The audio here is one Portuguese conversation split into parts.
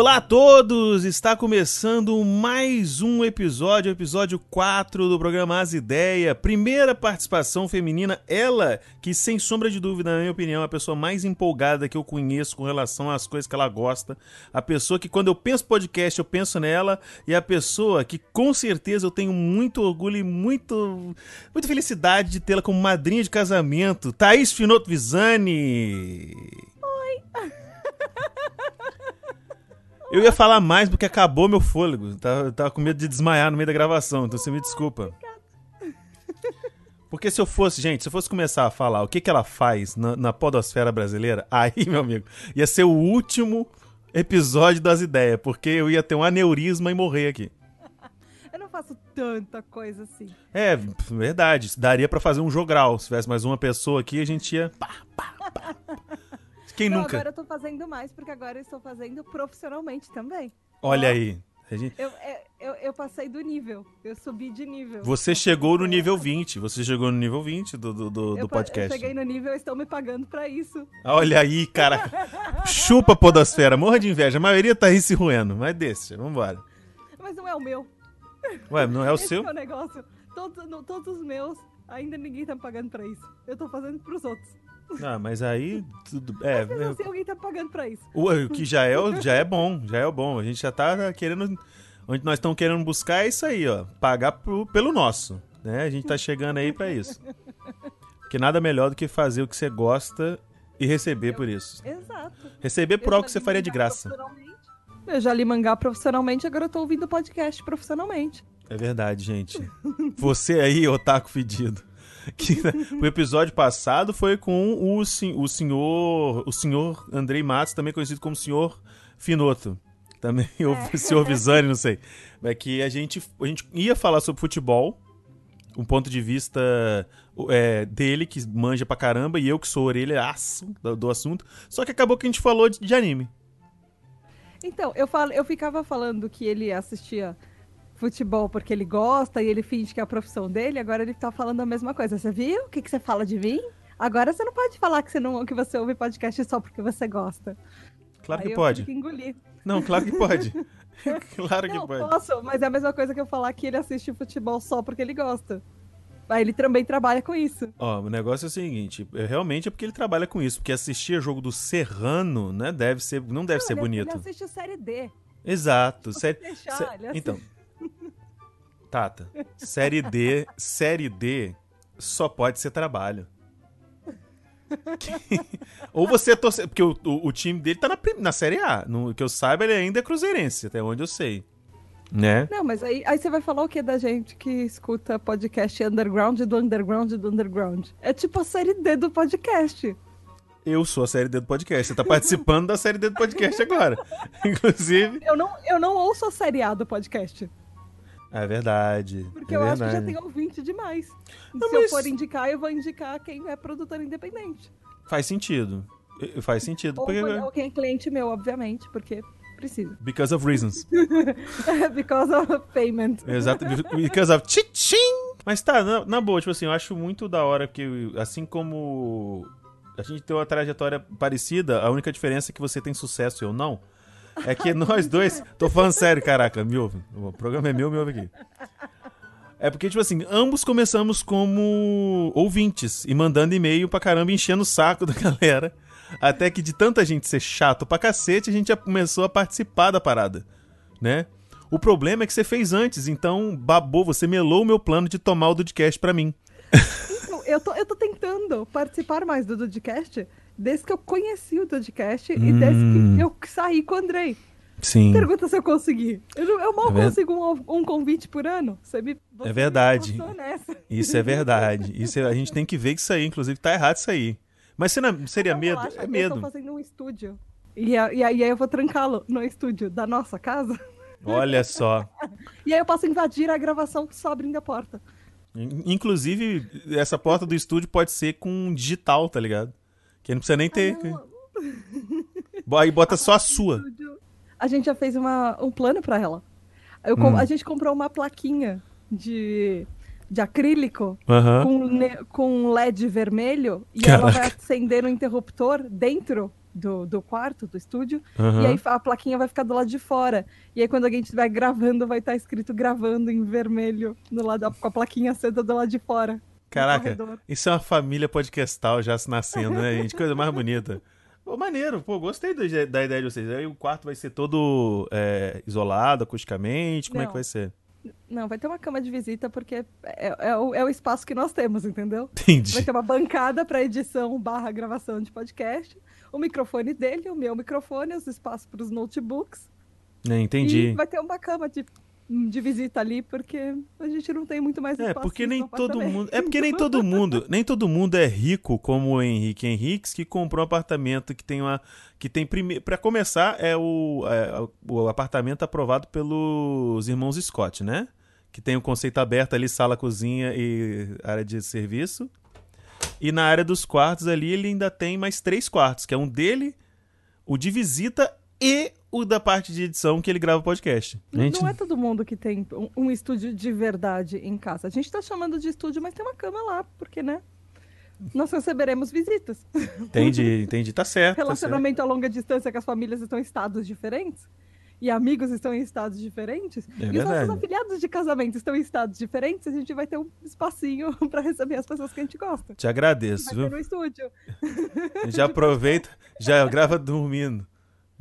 Olá a todos! Está começando mais um episódio, episódio 4 do programa As Ideia. Primeira participação feminina, ela que, sem sombra de dúvida, na minha opinião, é a pessoa mais empolgada que eu conheço com relação às coisas que ela gosta. A pessoa que, quando eu penso podcast, eu penso nela. E a pessoa que, com certeza, eu tenho muito orgulho e muito, muita felicidade de tê-la como madrinha de casamento. Thaís Finoto Visani! Oi! Eu ia falar mais porque acabou meu fôlego. Tava, tava com medo de desmaiar no meio da gravação, então você me desculpa. Porque se eu fosse, gente, se eu fosse começar a falar o que, que ela faz na, na podosfera brasileira, aí, meu amigo, ia ser o último episódio das ideias, porque eu ia ter um aneurisma e morrer aqui. Eu não faço tanta coisa assim. É, verdade. Daria para fazer um jogral. Se tivesse mais uma pessoa aqui, a gente ia. Pá, pá, pá. Quem não, nunca? Agora eu tô fazendo mais, porque agora eu estou fazendo profissionalmente também. Olha aí. Gente... Eu, eu, eu, passei do nível. Eu subi de nível. Você chegou no nível 20. Você chegou no nível 20 do, do, do, do podcast. Eu cheguei no nível, estão me pagando pra isso. Olha aí, cara. Chupa podosfera. Morra de inveja. A maioria tá aí se ruendo. Mas deixa, vambora. Mas não é o meu. Ué, não é o Esse seu? É o negócio. Todos, no, todos os meus, ainda ninguém tá me pagando pra isso. Eu tô fazendo pros outros. Ah, mas aí tudo é. Mas assim, alguém tá pagando pra isso. O que já é, já é bom, já é bom. A gente já tá querendo onde nós estamos querendo buscar é isso aí, ó, pagar pro, pelo nosso, né? A gente tá chegando aí para isso. Porque nada melhor do que fazer o que você gosta e receber Eu, por isso. Exato. Receber por algo que você faria de graça. Eu já li mangá profissionalmente, agora eu tô ouvindo podcast profissionalmente. É verdade, gente. Você aí, otaku fedido. Que, né, o episódio passado foi com o, o senhor o senhor Andrei Matos, também conhecido como senhor Finoto. Também, é. o senhor Visani, não sei. É que a gente, a gente ia falar sobre futebol, um ponto de vista é, dele, que manja pra caramba, e eu que sou orelhaço do, do assunto. Só que acabou que a gente falou de, de anime. Então, eu, falo, eu ficava falando que ele assistia futebol porque ele gosta e ele finge que é a profissão dele, agora ele tá falando a mesma coisa. Você viu? O que, que você fala de mim? Agora você não pode falar que você, não, que você ouve podcast só porque você gosta. Claro Aí que pode. Que engolir. Não, claro que pode. claro não, que pode. Posso, mas é a mesma coisa que eu falar que ele assiste futebol só porque ele gosta. Aí ele também trabalha com isso. Ó, o negócio é o seguinte, realmente é porque ele trabalha com isso, porque assistir jogo do Serrano, né, deve ser, não deve não, ser ele, bonito. Ele assiste a série D. Exato, série, deixar, sé... Então. Tata, série D, série D só pode ser trabalho. Ou você torce. Porque o, o, o, time dele tá na, na Série A. No que eu saiba, ele ainda é cruzeirense, até onde eu sei. Né? Não, mas aí, aí você vai falar o que da gente que escuta podcast underground do underground do underground? É tipo a série D do podcast. Eu sou a série D do podcast. Você tá participando da série D do podcast agora. Inclusive. Eu não, eu não ouço a série A do podcast. É verdade. Porque é eu verdade. acho que já tem ouvinte demais. Não, Se mas... eu for indicar, eu vou indicar quem é produtor independente. Faz sentido. Faz sentido. Ou, porque... ou quem é cliente meu, obviamente, porque precisa. Because of reasons. Because of payment. Exato. Because of tchim Mas tá, na, na boa, tipo assim, eu acho muito da hora que, assim como a gente tem uma trajetória parecida, a única diferença é que você tem sucesso e eu não. É que nós dois. Tô falando sério, caraca, me ouve. O programa é meu, me ouve aqui. É porque, tipo assim, ambos começamos como ouvintes e mandando e-mail pra caramba, enchendo o saco da galera. Até que de tanta gente ser chato pra cacete, a gente já começou a participar da parada, né? O problema é que você fez antes, então babou, você melou o meu plano de tomar o Dudcast pra mim. Então, eu tô, eu tô tentando participar mais do Dudcast desde que eu conheci o Dudcast hum. e desde que eu saí com o Andrei. Sim. Pergunta se eu consegui. Eu, eu mal é consigo um, um, convite por ano. Você me, você é verdade. Isso é verdade. Isso é, a gente tem que ver que isso aí, inclusive, tá errado isso aí. Mas não, seria não, medo? É medo. Eu tô fazendo um estúdio. E, a, e aí eu vou trancá-lo no estúdio da nossa casa. Olha só. e aí eu posso invadir a gravação só abrindo a porta. Inclusive, essa porta do estúdio pode ser com digital, tá ligado? Que não precisa nem ter. Ah, aí bota só a sua. A gente já fez uma, um plano para ela. Eu, hum. A gente comprou uma plaquinha de, de acrílico uhum. com, com LED vermelho e Caraca. ela vai acender no interruptor dentro do, do quarto, do estúdio, Aham. e aí a plaquinha vai ficar do lado de fora. E aí quando alguém estiver gravando, vai estar escrito gravando em vermelho no lado, com a plaquinha acesa do lado de fora. Caraca, isso é uma família podcastal já se nascendo, né, gente? Coisa mais bonita. Pô, maneiro, pô, gostei do- da ideia de vocês. Aí o quarto vai ser todo é, isolado, acusticamente, como é que Não. vai ser? Não, vai ter uma cama de visita porque é, é o, é o espaço que nós temos, entendeu? Entendi. Vai ter uma bancada para edição barra gravação de podcast, o microfone dele, o meu microfone, os espaços para os notebooks. É, entendi. E vai ter uma cama de, de visita ali, porque a gente não tem muito mais É, espaço. porque no nem todo mundo. É porque nem todo mundo. Nem todo mundo é rico como o Henrique Henriques, que comprou um apartamento que tem uma. Que tem primeiro. Pra começar, é o, é o apartamento aprovado pelos irmãos Scott, né? Que tem o conceito aberto ali, sala, cozinha e área de serviço. E na área dos quartos ali, ele ainda tem mais três quartos, que é um dele, o de visita e o da parte de edição que ele grava o podcast. Não- Gente, Não é todo mundo que tem um, um estúdio de verdade em casa. A gente tá chamando de estúdio, mas tem uma cama lá, porque, né? Nós receberemos visitas. entendi, entendi. Tá certo. Tá certo. Relacionamento a longa distância que as famílias estão em estados diferentes. E amigos estão em estados diferentes. É e os verdade. nossos afiliados de casamento estão em estados diferentes. A gente vai ter um espacinho pra receber as pessoas que a gente gosta. Te agradeço, Vai viu? ter no estúdio. Já aproveita, já grava dormindo.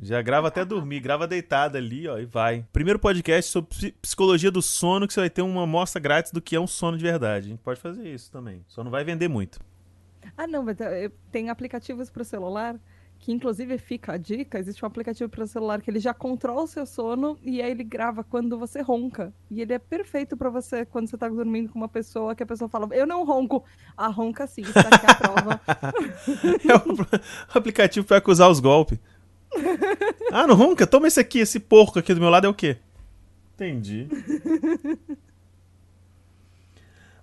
Já grava até dormir, grava deitado ali, ó, e vai. Primeiro podcast sobre psi- psicologia do sono, que você vai ter uma amostra grátis do que é um sono de verdade. A gente pode fazer isso também. Só não vai vender muito. Ah, não, mas eh, tem aplicativos para o celular que, inclusive, fica a dica. Existe um aplicativo para o celular que ele já controla o seu sono e aí ele grava quando você ronca. E ele é perfeito para você quando você tá dormindo com uma pessoa que a pessoa fala: Eu não ronco. Ah, ronca sim, está aqui a prova. É o aplicativo pra acusar os golpes. Ah, não ronca? Toma esse aqui, esse porco aqui do meu lado é o quê? Entendi.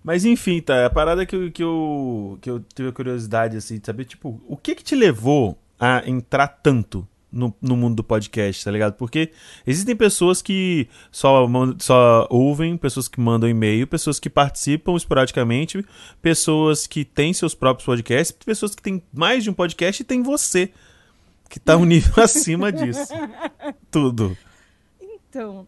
Mas enfim, tá. A parada que eu, que eu, que eu tive a curiosidade, assim, de saber, tipo, o que que te levou a entrar tanto no, no mundo do podcast, tá ligado? Porque existem pessoas que só, só ouvem, pessoas que mandam e-mail, pessoas que participam esporadicamente, pessoas que têm seus próprios podcasts, pessoas que têm mais de um podcast e tem você, que tá um nível acima disso. Tudo. Então,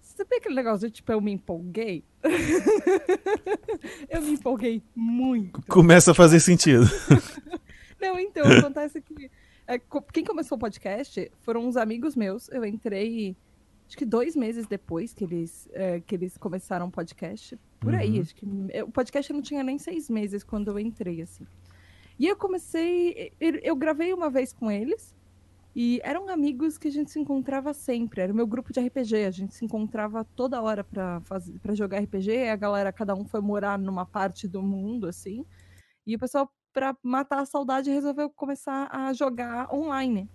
você sabe aquele negócio de tipo, eu me empolguei? eu me empolguei muito. Começa a fazer sentido. Não, então, acontece que. é, quem começou o podcast foram uns amigos meus. Eu entrei, acho que dois meses depois que eles, é, que eles começaram o podcast. Por aí, Uhum. acho que. é, O podcast não tinha nem seis meses quando eu entrei, assim. E eu comecei. Eu, gravei uma vez com eles. E eram amigos que a gente se encontrava sempre. Era o meu grupo de RPG. A gente se encontrava toda hora pra, fazer, pra jogar RPG. A galera, cada um foi morar numa parte do mundo, assim. E o pessoal, pra matar a saudade, resolveu começar a jogar online.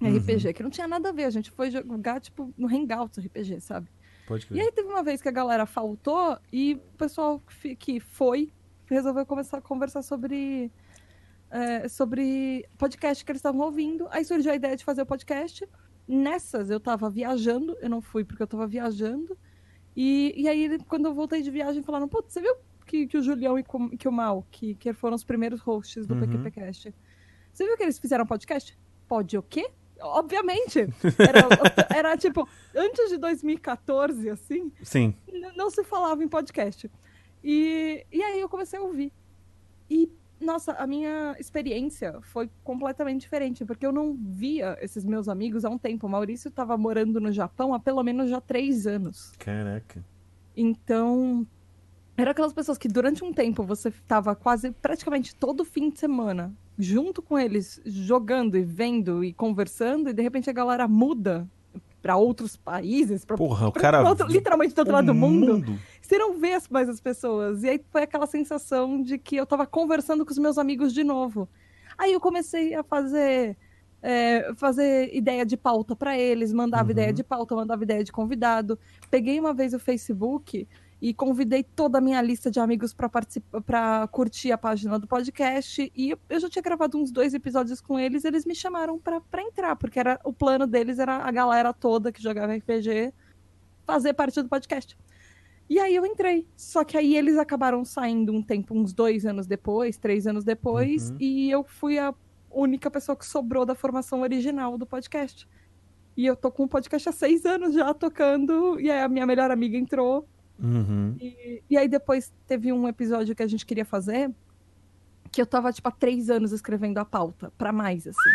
Uhum. RPG, que não tinha nada a ver. A gente foi jogar, tipo, no Hangouts RPG, sabe? Pode E aí teve uma vez que a galera faltou e o pessoal que foi resolveu começar a conversar sobre é, sobre podcast que eles estavam ouvindo. Aí surgiu a ideia de fazer o podcast. Nessas eu tava viajando, eu não fui porque eu tava viajando. E, e aí, quando eu voltei de viagem, falaram: Putz, você viu que, que o Julião e que o Mal, que, que foram os primeiros hosts do Uhum. PQPcast, você viu que eles fizeram podcast? Pode o quê? Obviamente! Era, era tipo, antes de 2014, assim, Sim. não se falava em podcast. E, e aí eu comecei a ouvir. E, nossa, a minha experiência foi completamente diferente, porque eu não via esses meus amigos há um tempo. O Maurício estava morando no Japão há pelo menos já três anos. Caraca. Então, era aquelas pessoas que durante um tempo você estava quase praticamente todo fim de semana junto com eles, jogando e vendo e conversando, e de repente a galera muda para outros países, pra, Porra, o pra- cara. pra outro- literalmente do outro lado do o mundo. Você não vê mais as pessoas. E aí foi aquela sensação de que eu tava conversando com os meus amigos de novo. Aí eu comecei a fazer. é, fazer ideia de pauta para eles, mandava Uhum. ideia de pauta, mandava ideia de convidado. Peguei uma vez o Facebook e convidei toda a minha lista de amigos para participar, para curtir a página do podcast. E eu- eu já tinha gravado uns dois episódios com eles, eles me chamaram para entrar, porque era o plano deles era a galera toda que jogava RPG fazer parte do podcast. E aí eu entrei. Só que aí eles acabaram saindo um tempo, uns dois anos depois, três anos depois, Uhum. e eu fui a única pessoa que sobrou da formação original do podcast. E eu tô com o podcast há seis anos já tocando, e aí a minha melhor amiga entrou. Uhum. E, e aí depois teve um episódio que a gente queria fazer, que eu tava, tipo, há três anos escrevendo a pauta, pra mais, assim.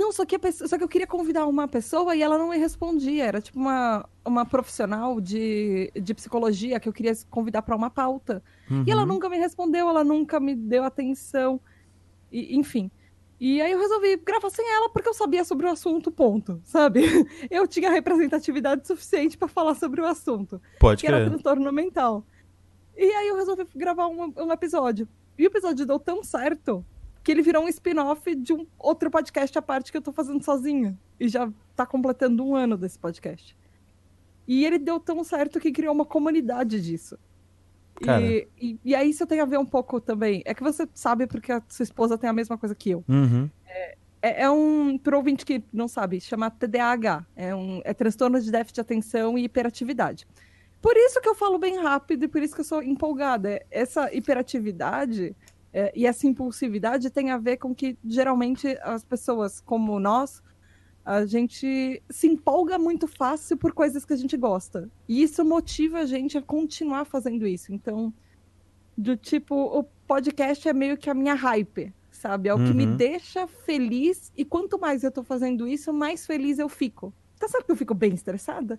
Não, só que, pessoa- só que eu queria convidar uma pessoa e ela não me respondia. Era tipo uma, uma profissional de, de psicologia que eu queria convidar pra uma pauta. E ela Uhum. nunca me respondeu, ela nunca me deu atenção. E, enfim. E aí eu resolvi gravar sem ela porque eu sabia sobre o assunto, ponto. Sabe? Eu tinha representatividade suficiente pra falar sobre o assunto Pode que era transtorno mental. E aí eu resolvi gravar um, um episódio. E o episódio deu tão certo que ele virou um spin-off de um outro podcast à parte que eu tô fazendo sozinha. E já tá completando um ano desse podcast. E ele deu tão certo que criou uma comunidade disso. E, e, e aí isso tem a ver um pouco também. É que você sabe porque a sua esposa tem a mesma coisa que eu. Uhum. É, é um, pro ouvinte que não sabe, chama TDAH. É, um, é transtorno de déficit de atenção e hiperatividade. Por isso que eu falo bem rápido e por isso que eu sou empolgada. É, Essa hiperatividade é, e essa impulsividade tem a ver com que, geralmente, as pessoas como nós, a gente se empolga muito fácil por coisas que a gente gosta. E isso motiva a gente a continuar fazendo isso. Então, do tipo, o podcast é meio que a minha hype, sabe? É o que me Uhum. deixa feliz e quanto mais eu tô fazendo isso, mais feliz eu fico. Tá certo que eu fico bem estressada?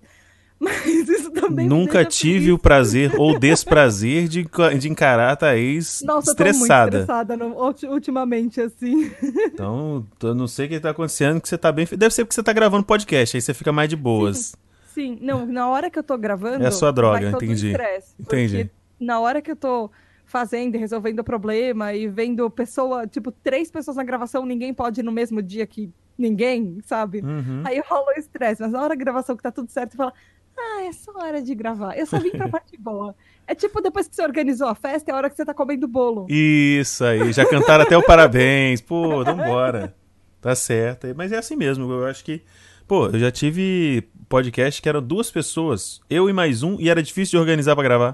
Mas isso também Nunca tive feliz. o prazer ou desprazer de, de encarar a Thaís Nossa, eu tô muito estressada. estressada ultimamente, assim. Então, eu não sei o que tá acontecendo, que você tá bem. Deve ser porque você tá gravando podcast, aí você fica mais de boas. Sim, não, na hora que eu tô gravando. É a sua droga, entendi. estresse, Entendi. Na hora que eu tô fazendo e resolvendo o problema e vendo pessoa, tipo, três pessoas na gravação, ninguém pode ir no mesmo dia que ninguém, sabe? Uhum. Aí rola o estresse, mas na hora da gravação que tá tudo certo, fala, ah, é só hora de gravar. Eu só vim pra parte boa. É tipo depois que você organizou a festa, é a hora que você tá comendo bolo. Isso aí, já cantaram até o parabéns. Pô, vambora. Tá certo. Mas é assim mesmo, eu acho que. Pô, eu já tive podcast que eram duas pessoas, eu e mais um, e era difícil de organizar pra gravar.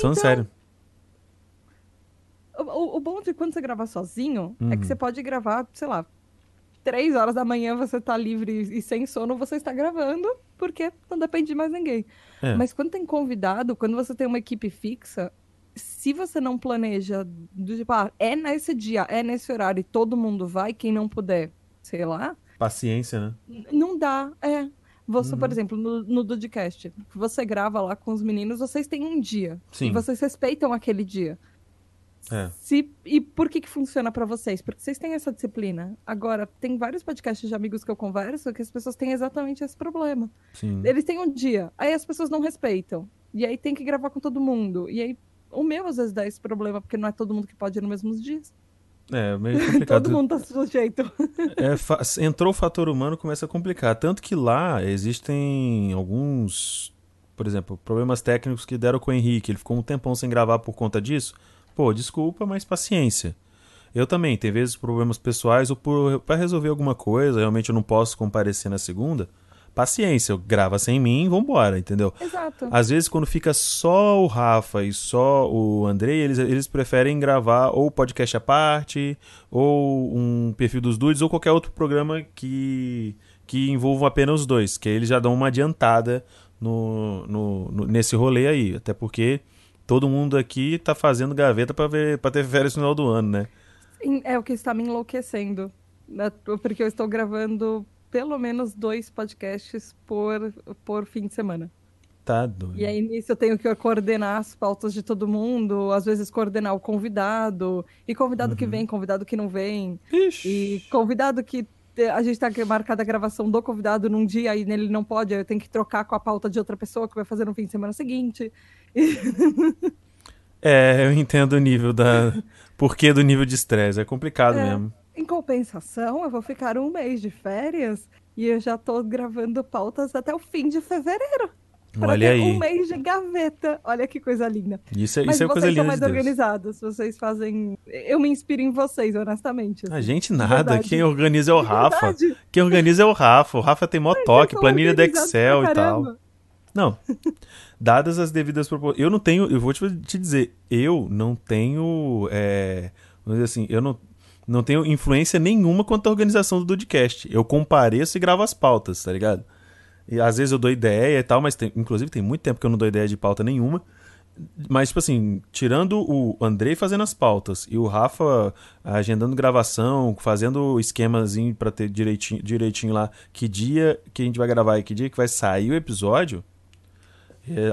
Falando Então, sério. O, o- bom de quando você grava sozinho é Uhum. que você pode gravar, sei lá, três horas da manhã você tá livre e sem sono, você está gravando, porque não depende de mais ninguém. É. Mas quando tem convidado, quando você tem uma equipe fixa, se você não planeja, do tipo, ah, é nesse dia, é nesse horário e todo mundo vai, quem não puder, sei lá, Paciência, né? não dá, é. Você, Uhum. por exemplo, no, no Dudcast, você grava lá com os meninos, vocês têm um dia. Sim. E vocês respeitam aquele dia. É. Se, e por que que funciona pra vocês? Porque vocês têm essa disciplina. Agora, tem vários podcasts de amigos que eu converso que as pessoas têm exatamente esse problema. Sim. Eles têm um dia, aí as pessoas não respeitam. E aí tem que gravar com todo mundo. E aí o meu às vezes dá esse problema, porque não é todo mundo que pode ir nos mesmos dias. É, meio complicado. Todo mundo tá sujeito. É, fa- entrou o fator humano, começa a complicar. Tanto que lá existem alguns, por exemplo, problemas técnicos que deram com o Henrique. Ele ficou um tempão sem gravar por conta disso. Pô, desculpa, mas paciência. Eu também, tem vezes problemas pessoais ou por, pra resolver alguma coisa, realmente eu não posso comparecer na segunda. Paciência, eu grava sem mim, vambora, entendeu? Exato. Às vezes, quando fica só o Rafa e só o Andrei, eles, eles preferem gravar ou podcast à parte, ou um perfil dos dudes, ou qualquer outro programa que, que envolva apenas os dois, que aí eles já dão uma adiantada no, no, no- nesse rolê aí. Até porque todo mundo aqui tá fazendo gaveta pra, ver, pra ter férias no final do ano, né? É o que está me enlouquecendo. né? Porque eu estou gravando pelo menos dois podcasts por, por fim de semana. Tá doido. E aí nisso eu tenho que coordenar as pautas de todo mundo, às vezes coordenar o convidado, e convidado que vem, convidado que não vem, Ixi. e convidado que a gente tá marcada a gravação do convidado num dia e nele não pode, aí eu tenho que trocar com a pauta de outra pessoa que vai fazer no fim de semana seguinte. É, eu entendo o nível da. Porquê do nível de estresse. É complicado É. mesmo. Em compensação, eu vou ficar um mês de férias e eu já tô gravando pautas até o fim de fevereiro. Olha ter aí. um mês de gaveta. Olha que coisa linda. Isso, é- Mas isso é vocês coisa são linda mais de organizados, vocês fazem. Eu me inspiro em vocês, honestamente. A assim. gente nada, verdade. quem organiza é o Rafa. verdade. Quem organiza é o Rafa. O Rafa tem mó Vocês toque, são planilha do Excel e tal. Não. Dadas as devidas proporções. Eu não tenho. Eu vou te, dizer, eu não tenho. É, vamos dizer assim, eu não, não tenho influência nenhuma quanto à organização do Dudcast. Eu compareço e gravo as pautas, tá ligado? E às vezes eu dou ideia e tal, mas tem, inclusive tem muito tempo que eu não dou ideia de pauta nenhuma. Mas, tipo assim, tirando o Andrei fazendo as pautas e o Rafa agendando gravação, fazendo esquemazinho pra ter direitinho, direitinho lá que dia que a gente vai gravar e que dia que vai sair o episódio,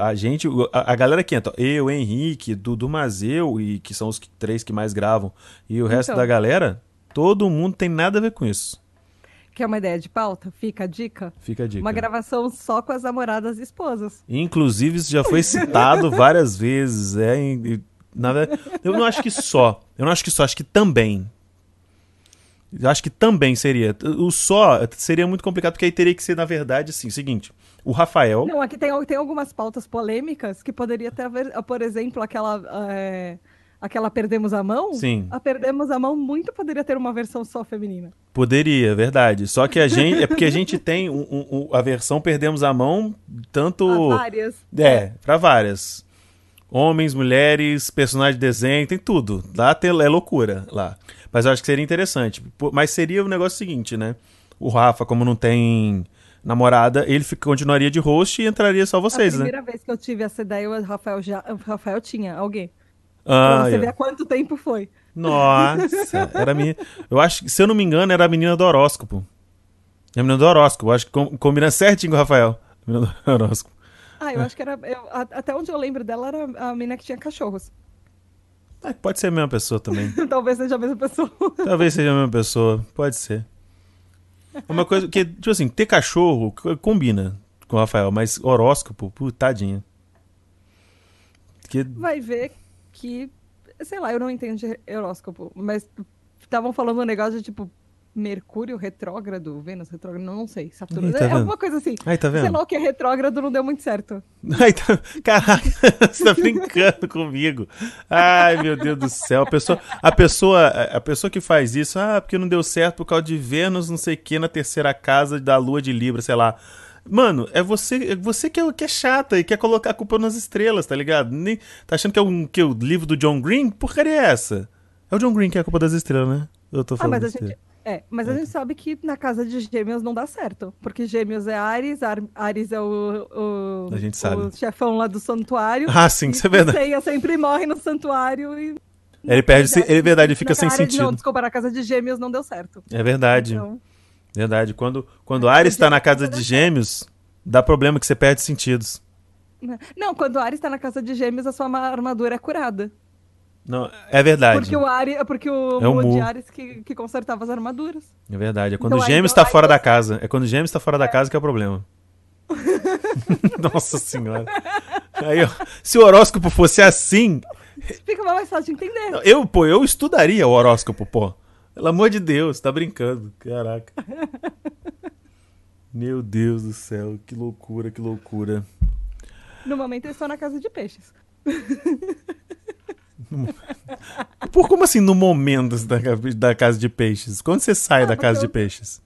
a gente, a, a galera que entra, eu, Henrique, Dudu Mazeu, e que são os que- três que mais gravam, e o resto Então. da galera, todo mundo tem nada a ver com isso. Quer uma ideia de pauta? Fica a dica. Fica a dica. Uma gravação só com as namoradas e esposas. Inclusive, isso já foi citado várias vezes. É, e- e, na verdade, eu não acho que só. Eu não acho que só, acho que também. Eu acho que também seria. O só seria muito complicado, porque aí teria que ser, na verdade, assim, o seguinte. O Rafael. Não, aqui tem, tem algumas pautas polêmicas que poderia ter, por exemplo, aquela. é, aquela Perdemos a Mão. Sim. A Perdemos a Mão muito poderia ter uma versão só feminina. Poderia, verdade. Só que a gente. É porque a gente tem um- um- um- a versão Perdemos a Mão, tanto. Há várias. É, pra várias. Homens, mulheres, personagem de desenho, tem tudo. Lá tem, é loucura lá. Mas eu acho que seria interessante. Mas seria o negócio seguinte, né? O Rafa, como não tem namorada, ele fica- continuaria de host e entraria só vocês, a né? primeira vez que eu tive essa ideia, o Rafael, já, o Rafael tinha alguém. Ah, pra você é. ver há quanto tempo foi. Nossa, era a minha. Eu acho que, se eu não me engano, era a menina do horóscopo. É a menina do horóscopo. Eu acho que com- combina certinho com o Rafael. A menina do horóscopo. Ah, É. eu acho que era. eu- a- até onde eu lembro dela era a menina que tinha cachorros. Ah, pode ser a mesma pessoa também. Talvez seja a mesma pessoa. Talvez seja a mesma pessoa, pode ser. Uma coisa que, tipo assim, ter cachorro combina com o Rafael, mas horóscopo, putadinha. Que, Vai ver que. Sei lá, eu não entendo horóscopo, mas estavam falando um negócio de tipo. Mercúrio retrógrado, Vênus retrógrado, não, sei. Saturno. Ih, tá é vendo? alguma coisa assim. Ai, tá Sei vendo? lá o que é retrógrado não deu muito certo. Ai, tá... Caraca, você tá brincando comigo. Ai, meu Deus do céu. A pessoa, a pessoa, a pessoa que faz isso, ah, porque não deu certo por causa de Vênus, não sei o que, na terceira casa da lua de Libra, sei lá. Mano, é você, é você que, é, que é chata e quer colocar a culpa nas estrelas, tá ligado? Nem, tá achando que é um que, o livro do John Green? Porcaria é essa? É o John Green que é a culpa das estrelas, né? Eu tô Ah, falando mas a gente. É, mas a gente sabe que na casa de gêmeos não dá certo. Porque gêmeos é Ares, Ar- Ares é o, o, A gente sabe. o chefão lá do santuário. Ah, sim, isso é verdade. Ceia sempre morre no santuário e. Ele perde, se- é verdade, ele fica sem área de- Não, sentido. desculpa, na casa de gêmeos não deu certo. É verdade. Então, Verdade. Quando, quando Ares tá na casa de gêmeos, dá problema que você perde sentidos. Não, quando o Ares tá na casa de gêmeos, a sua ma- armadura é curada. Não, é verdade. Porque o Ares, porque o É Mu de. Ares que, que consertava as armaduras. É verdade. É quando Então, o aí- gêmeos então, tá aí fora da você- casa. É quando o gêmeos tá fora da casa que é o problema. Nossa senhora. Aí, ó, se o horóscopo fosse assim, Fica mais fácil de entender. eu, pô, eu estudaria o horóscopo, pô. Pelo amor de Deus, tá brincando. Caraca. Meu Deus do céu, que loucura, que loucura. No momento eu estou na casa de peixes. Por como assim no momento da, da casa de peixes? Quando você sai Ah, da casa porque de peixes?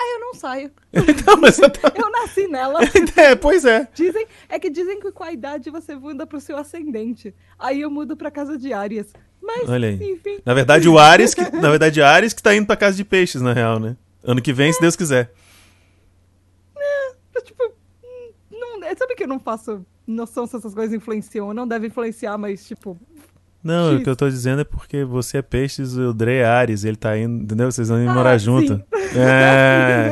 Aí eu não saio. Então, mas eu tô- Eu nasci nela. É, pois é. Dizem, é que dizem que com a idade você muda pro seu ascendente. Aí eu mudo pra casa de Áries. Mas, Olha aí. enfim. Na verdade, o Ares, que, na verdade, Ares que tá indo pra casa de peixes, na real, né? Ano que vem, se Deus quiser. eu, tipo, hum, não, é, sabe que eu não faço noção se essas coisas influenciam? Não deve influenciar, mas, tipo. Não, X. o que eu tô dizendo é porque você é peixes, o Dre é Ares, ele tá indo, entendeu? Vocês vão ir morar Ah, junto. sim. É.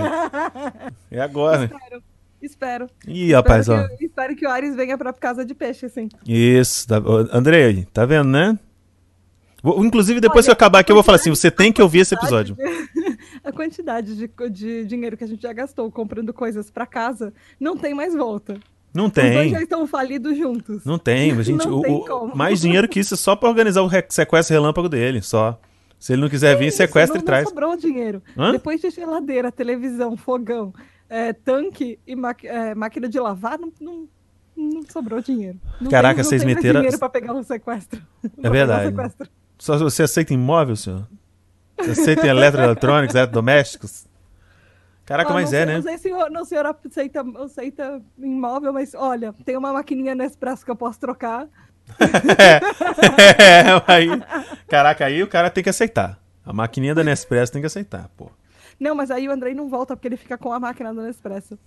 É agora. espero. Espero. Ih, rapaz, espero, ó. que, espero que o Ares venha pra casa de peixe, assim. Isso. Tá, Andrei, tá vendo, né? Vou- inclusive, depois que eu Olha, acabar aqui, eu vou falar assim: você tem que ouvir esse episódio. A quantidade de, de dinheiro que a gente já gastou comprando coisas pra casa não tem mais volta. Não Os dois tem. já estão falidos juntos. Não tem, gente, Não o- tem o- mais dinheiro que isso é só pra organizar o sequestro relâmpago dele, só. Se ele não quiser vir, Isso, sequestra não, e traz. Não sobrou dinheiro. Hã? Depois de geladeira, televisão, fogão, é, tanque e é, máquina de lavar, não, não, não sobrou dinheiro. Não Caraca, tem, não vocês tem meteram- dinheiro pra pegar um sequestro. Pra pegar um verdade. sequestro. Só você aceita imóvel, senhor? Você aceita eletroeletrônicos, eletrodomésticos? Caraca, Ah, mas é, sei, né? Não sei se o, não, senhor aceita, aceita imóvel, mas olha, tem uma maquininha Nespresso que eu posso trocar. É, aí, caraca, aí o cara tem que aceitar. A maquininha da Nespresso tem que aceitar, pô. Não, mas aí o Andrei não volta porque ele fica com a máquina do Nespresso.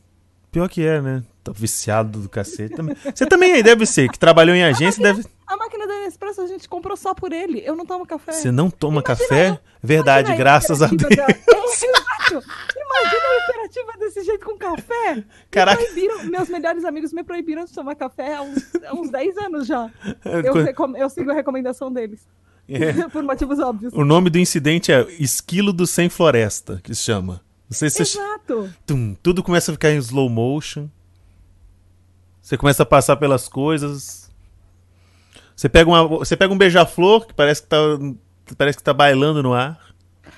Pior que é, né? Tá viciado do cacete também. Você também aí deve ser, que trabalhou em agência, deve. A máquina do Nespresso a gente comprou só por ele. Eu não tomo café. Você não toma Imagina café? eu- Verdade, graças a Deus. da- É, exato. Imagina a imperativa desse jeito com café. Me Caraca. proibiram- meus melhores amigos me proibiram de tomar café há uns, há uns 10 anos já. É, Eu, recom- eu sigo a recomendação deles. É. Por motivos óbvios. O nome do incidente é Esquilo do Sem Floresta, que se chama. Não sei se você... Exato. Tum, tudo começa a ficar em slow motion. Você começa a passar pelas coisas. Você pega, uma, você pega um beija-flor que parece que, tá, parece que tá bailando no ar.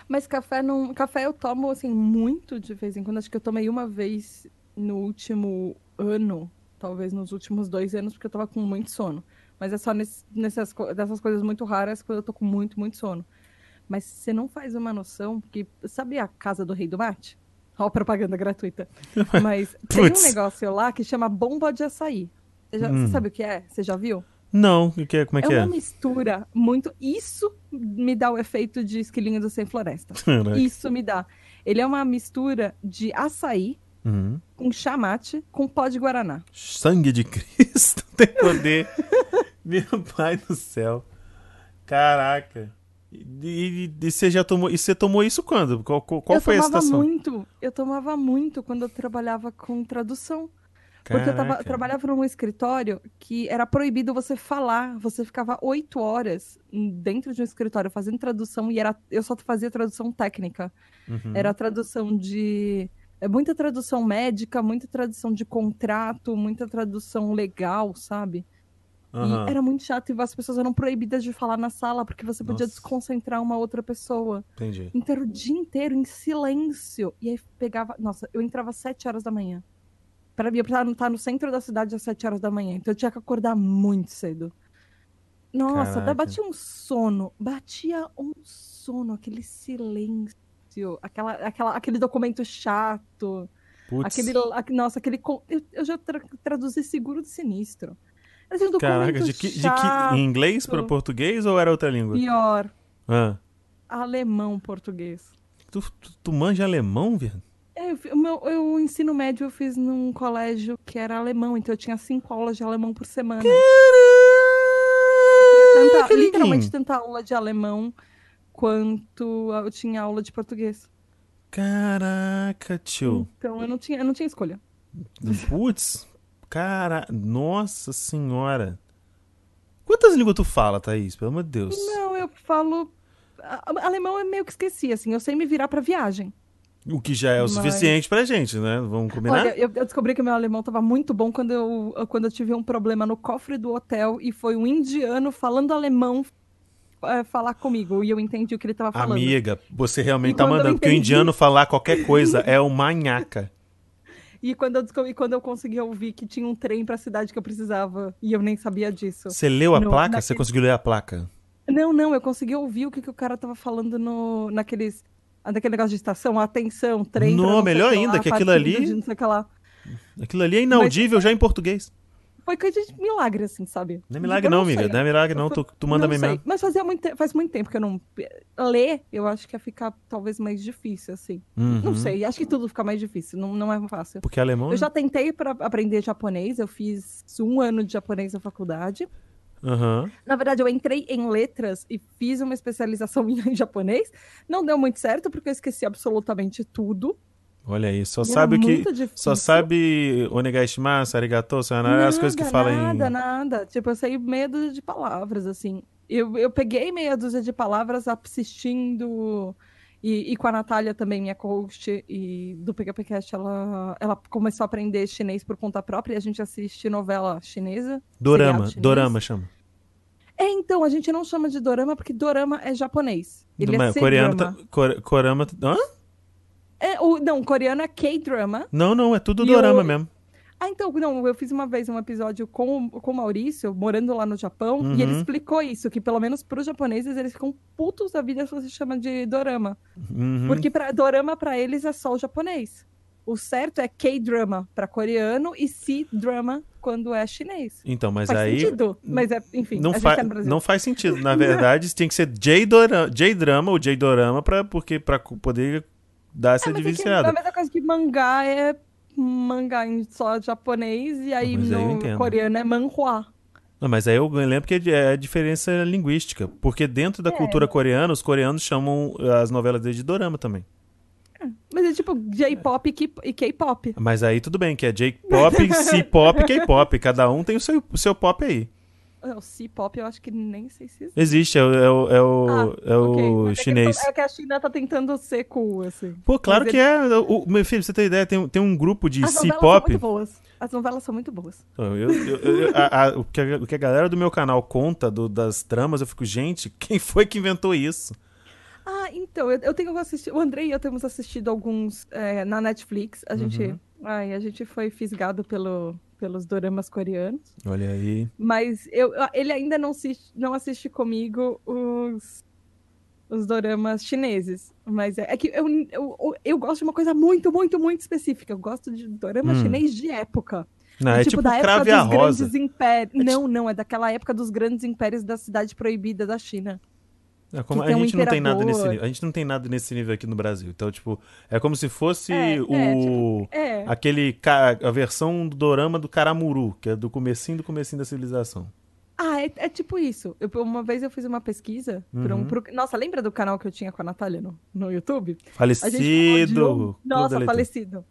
Mas café não. Café eu tomo assim muito de vez em quando. Acho que eu tomei uma vez no último ano, talvez nos últimos dois anos, porque eu tava com muito sono. Mas é só nesse- nessas coisas muito raras quando eu tô com muito, muito sono. Mas você não faz uma noção, porque sabe a casa do rei do mate? Ó, propaganda gratuita. Mas tem um negócio lá que chama bomba de açaí. Você, já- Hum. você sabe o que é? Você já viu? Não, o que é, como é É que é? uma mistura muito. Isso me dá o efeito de esquilinho do sem floresta. Caraca. Isso me dá. Ele é uma mistura de açaí Uhum. com chamate com pó de guaraná. Sangue de Cristo tem poder. Meu pai do céu. Caraca. E, e- e você já tomou. E você tomou isso quando? Qual, qual, eu foi a tomava situação? muito. Eu tomava muito quando eu trabalhava com tradução. Porque eu tava- Caraca. trabalhava num escritório que era proibido você falar. Você ficava oito horas dentro de um escritório fazendo tradução e era, eu só fazia tradução técnica. Uhum. Era tradução de. É muita tradução médica, muita tradução de contrato, muita tradução legal, sabe? Aham. E era muito chato e as pessoas eram proibidas de falar na sala porque você podia Nossa. desconcentrar uma outra pessoa. Entendi. Então era o dia inteiro em silêncio. E aí pegava. Nossa, eu entrava às sete horas da manhã. Para mim, eu precisava estar no centro da cidade às sete horas da manhã. Então eu tinha que acordar muito cedo. Nossa, daí batia um sono. Batia um sono, aquele silêncio. Aquela, aquela, aquele documento chato. Putz. Aquele, nossa, aquele. Eu, eu já tra- traduzi seguro de sinistro. Um Caraca, de que, de que, em inglês para português ou era outra língua? Pior, Ah. alemão, português. Tu, tu, tu manja alemão, viado? É, eu, meu, eu, o ensino médio eu fiz num colégio que era alemão, então eu tinha cinco aulas de alemão por semana. Tanta- Caraca, literalmente literalmente. tanta aula de alemão quanto eu tinha aula de português. Caraca, tio. Então eu não tinha, eu não tinha escolha. Putz. Cara, nossa senhora. Quantas línguas tu fala, Thaís? Pelo amor de Deus. Não, eu falo. Alemão eu meio que esqueci, assim, eu sei me virar pra viagem. O que já é o Mas- suficiente pra gente, né? Vamos combinar? Olha, eu, eu descobri que o meu alemão estava muito bom quando eu, quando eu tive um problema no cofre do hotel e foi um indiano falando alemão eh, falar comigo e eu entendi o que ele estava falando. Amiga, você realmente E tá mandando, porque o entendi- indiano falar qualquer coisa é o manhaca. E quando eu descobri, quando eu consegui ouvir que tinha um trem para a cidade que eu precisava e eu nem sabia disso. Você leu a No- placa? naquele- Você conseguiu ler a placa? Não, não, eu consegui ouvir o que, que o cara tava falando no, naqueles. Daquele negócio de estação, atenção, trem. pra Não, não melhor ainda, lá, que aquilo ali- de Não sei o que lá. Aquilo ali é inaudível já em português. Foi coisa de milagre, assim, sabe? Não é milagre não, sei. amiga. Não é milagre não. Tu, tu manda Não bem sei, mesmo. Mas fazia muito, faz muito tempo que eu não. Ler, eu acho que ia ficar talvez mais difícil, assim. Não Uhum. sei, acho que tudo fica mais difícil, não, não é fácil. Porque alemão. Eu já tentei para aprender japonês, eu fiz um ano de japonês na faculdade. Aham. Na verdade, eu entrei em letras e fiz uma especialização em japonês. Não deu muito certo, porque eu esqueci absolutamente tudo. Olha aí, só era sabe que. muito difícil. Só sabe onegaishimasu, arigatou, sayonara, as coisas que falam nada, em. nada. Tipo, eu sei meia dúzia de palavras, assim. Eu, eu peguei meia dúzia de palavras assistindo. E, e com a Natália também, minha coach, e do PKPcast, ela, ela começou a aprender chinês por conta própria e a gente assiste novela chinesa. Dorama, dorama chama. É, então, a gente não chama de dorama porque dorama é japonês. Ele Mas é coreano tá. Core, corama. Hã? É, o, não, coreano é K-drama. Não, não, é tudo dorama o- mesmo. Ah, então, não, eu fiz uma vez um episódio com, o- com o Maurício, morando lá no Japão, Uhum. e ele explicou isso, que pelo menos pros japoneses eles ficam putos da vida se você chama de dorama. Uhum. Porque pra, dorama pra eles é só o japonês. O certo é K-drama pra coreano e C-drama quando é chinês. Então, mas faz aí. sentido. Mas é, enfim, Não, fa Brasil. não faz sentido. Na verdade, tem que ser J-drama ou J-dorama pra, porque, pra poder essa É, mas é, que diferenciada. é a mesma coisa que mangá é mangá em só japonês e aí Mas no coreano é manhua. Não, mas aí eu lembro que é a diferença linguística. Porque dentro da É. cultura coreana, os coreanos chamam as novelas deles de dorama também. Mas é tipo J-pop e e K-pop. Mas aí tudo bem, que é J-pop, C-pop e K-pop. Cada um tem o seu, o seu pop aí. É, O C-pop eu acho que nem sei se existe. Existe, é o, é o, é o, Ah, é o é chinês. É que a China tá tentando ser cool, assim. Pô, claro Mas que é. O, meu filho, pra você ter ideia, tem, tem um grupo de As novelas são C-pop. muito boas. As novelas são muito boas. Então, eu- eu- eu- a- a- o, que a, o que a galera do meu canal conta do- das tramas, eu fico, gente, quem foi que inventou isso? Ah, então, eu, eu tenho assistido. O Andrei e eu temos assistido alguns é, na Netflix. A gente. Uhum. Ai, a gente foi fisgado pelo, pelos doramas coreanos. Olha aí. Mas eu, ele ainda não assiste, não assiste comigo os, os doramas chineses. Mas é, é que eu, eu, eu gosto de uma coisa muito, muito, muito específica. Eu gosto de dorama Hum. chinês de época. Não, é tipo, da época dos Rosa. grandes impérios. É ti- Não, não, é daquela época dos grandes impérios da cidade proibida da China. É como- a um gente não tem nada nesse nível. A gente não tem nada nesse nível aqui no Brasil. Então, tipo, é como se fosse É, é, o. É. Aquele. ca- A versão do dorama do Caramuru, que é do comecinho do comecinho da civilização. Ah, é, é tipo isso. Eu- uma vez eu fiz uma pesquisa. pra um- Uhum. pro- nossa, lembra do canal que eu tinha com a Natália no, no YouTube? Falecido. um- Nossa, falecido.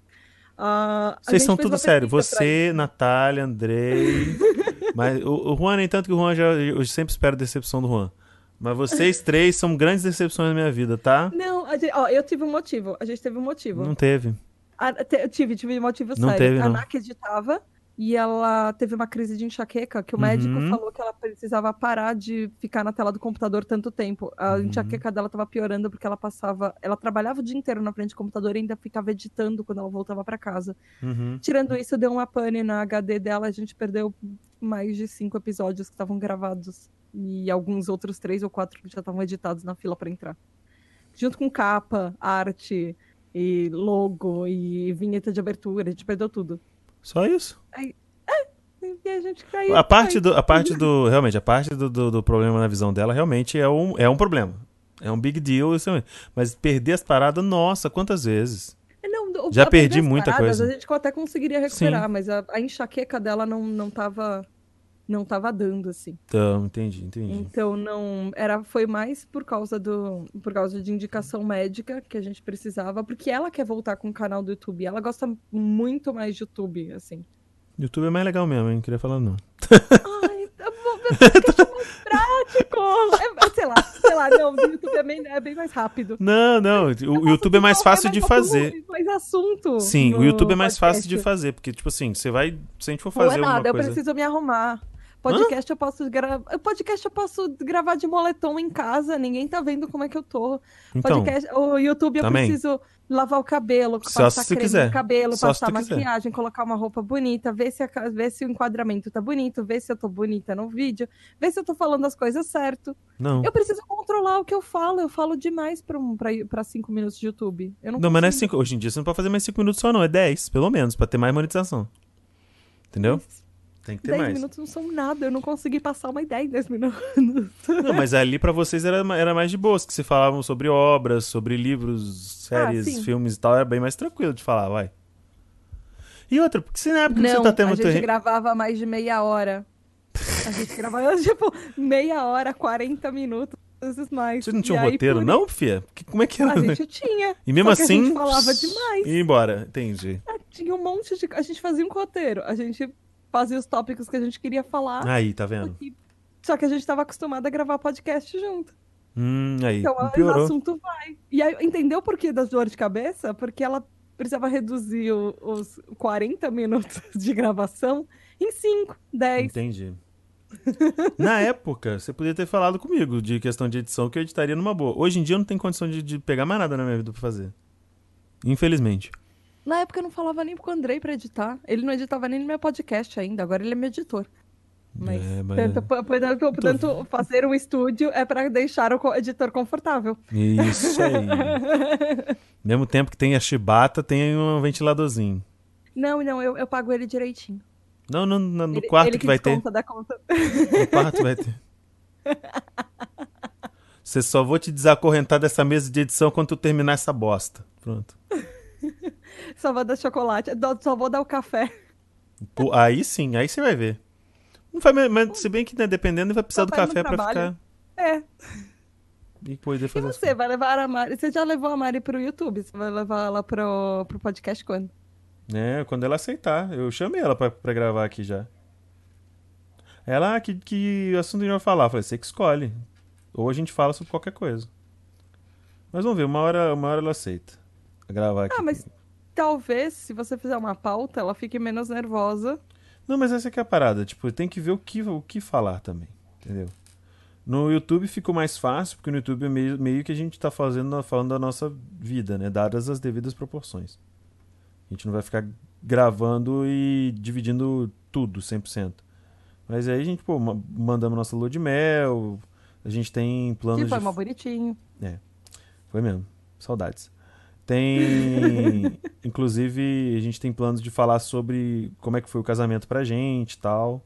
A Vocês são tudo sério. Você, Natália, Andrei. mas o, o Juan, nem tanto que o Juan já. Eu sempre espero decepção do Juan. Mas vocês três são grandes decepções na minha vida, tá? Não, gente- ó, eu tive um motivo. A gente teve um motivo. Não teve. A- te- eu tive, tive um motivo Não sério. teve, a. NAC editava e ela teve uma crise de enxaqueca que o médico Uhum. falou que ela precisava parar de ficar na tela do computador tanto tempo. A Uhum. enxaqueca dela tava piorando porque ela passava, ela trabalhava o dia inteiro na frente do computador e ainda ficava editando quando ela voltava para casa. Uhum. Tirando isso, deu uma pane na HD dela, a gente perdeu mais de cinco episódios que estavam gravados e alguns outros três ou quatro que já estavam editados na fila para entrar. Junto com capa, arte e logo e vinheta de abertura, a gente perdeu tudo. Só isso. E a gente caiu. A parte do. A parte do. Realmente, a parte do, do, do problema na visão dela realmente é um, é um problema. É um big deal. Isso é- Mas perder as paradas, nossa, quantas vezes? Não, o- Já perdi muita paradas, coisa. A gente até conseguiria recuperar, mas a, a enxaqueca dela não, não tava. Não tava dando, assim. Então, entendi, entendi. Então não era foi mais por causa do por causa de indicação médica que a gente precisava, porque ela quer voltar com o canal do YouTube. Ela gosta muito mais de YouTube, assim. YouTube é mais legal mesmo, hein? Não queria falar, não. Ai, eu é mais prático. É, sei lá, sei lá, não, o YouTube é bem, é bem mais rápido. Não, não. O YouTube é mais fácil de fazer. Mais assunto. Sim, o YouTube é mais fácil de podcast. fazer, porque, tipo assim, você vai. Se a gente for Não é fazer nada, eu coisa. preciso me arrumar. Podcast eu posso gravar. Podcast eu posso gravar de moletom em casa, ninguém tá vendo como é que eu tô. Então, Podcast, o YouTube eu também. preciso lavar o cabelo, Só passar creme quiser. no cabelo, Só passar tu quiser. maquiagem, colocar uma roupa bonita, ver se, a ver se o enquadramento tá bonito, ver se eu tô bonita no vídeo, ver se eu tô falando as coisas certo. não. Eu preciso controlar o que eu falo, eu falo demais pra, um, pra, pra cinco minutos de YouTube. Eu não, Não, mas não é cinco. Hoje em dia você não pode fazer mais 5 minutos só, não. É 10, pelo menos, pra ter mais monetização. Entendeu? Tem que ter 10 mais. minutos não são nada, eu não consegui passar uma ideia em 10 minutos. Não, mas ali pra vocês era, era mais de boas, que se falavam sobre obras, sobre livros, séries, Ah, filmes e tal, era bem mais tranquilo de falar, vai. E outra, porque se na época que Não, você tá tendo a gente gravava mais de meia hora. A gente gravava, tipo, meia hora, 40 minutos, vezes mais. Você não tinha E um roteiro, por- não, Fia? Que- Como é que era? A gente tinha. E mesmo assim. A gente falava demais. E embora, entendi. Ah, Tinha um monte de. A gente fazia um roteiro. A gente fazia os tópicos que a gente queria falar. Aí, tá vendo? e- Só que a gente tava acostumado a gravar podcast junto. Hum, aí, Então o piorou. assunto vai. E aí, entendeu por que das dores de cabeça? Porque ela precisava reduzir o- os 40 minutos de gravação em 5, 10. Entendi. Na época, você podia ter falado comigo de questão de edição que eu editaria numa boa. Hoje em dia eu não tenho condição de, de pegar mais nada na minha vida pra fazer. Infelizmente. Na época eu não falava nem pro Andrei pra editar. Ele não editava nem no meu podcast ainda, agora ele é meu editor. Mas, É, mas- tanto, portanto, portanto, fazer um estúdio é para deixar o editor confortável. Isso aí. Mesmo tempo que tem a chibata, tem um ventiladorzinho. Não, não, eu, eu pago ele direitinho. Não, no, no, no ele, quarto ele que vai ter. da conta. No quarto vai ter. Você só vou te desacorrentar dessa mesa de edição quando tu terminar essa bosta. Pronto. Só vou dar chocolate, só vou dar o café. Pô, aí sim, aí você vai ver. Não vai, mas- se bem que né, dependendo, vai precisar do café pra ficar É. e poder E fazer as você vai levar a Mari? Você já levou a Mari pro YouTube? Você vai levar ela pro, pro podcast quando? É, quando ela aceitar. Eu chamei ela pra, pra gravar aqui já. Ela, ah, que, que assunto a gente vai falar? Eu falei, você que escolhe. Ou a gente fala sobre qualquer coisa. Mas vamos ver, uma hora, uma hora ela aceita. Gravar aqui. Ah, mas talvez, se você fizer uma pauta, ela fique menos nervosa. Não, mas essa que é a parada. Tipo, tem que ver o que, o que falar também. Entendeu? No YouTube ficou mais fácil, porque no YouTube é meio, meio que a gente tá fazendo, falando da nossa vida, né? Dadas as devidas proporções. A gente não vai ficar gravando e dividindo tudo, 100%. Mas aí a gente, pô, ma- mandamos nossa lua de mel, a gente tem planos Que foi de... bonitinho. Foi mesmo. Saudades. Tem. Inclusive, a gente tem planos de falar sobre como é que foi o casamento pra gente e tal.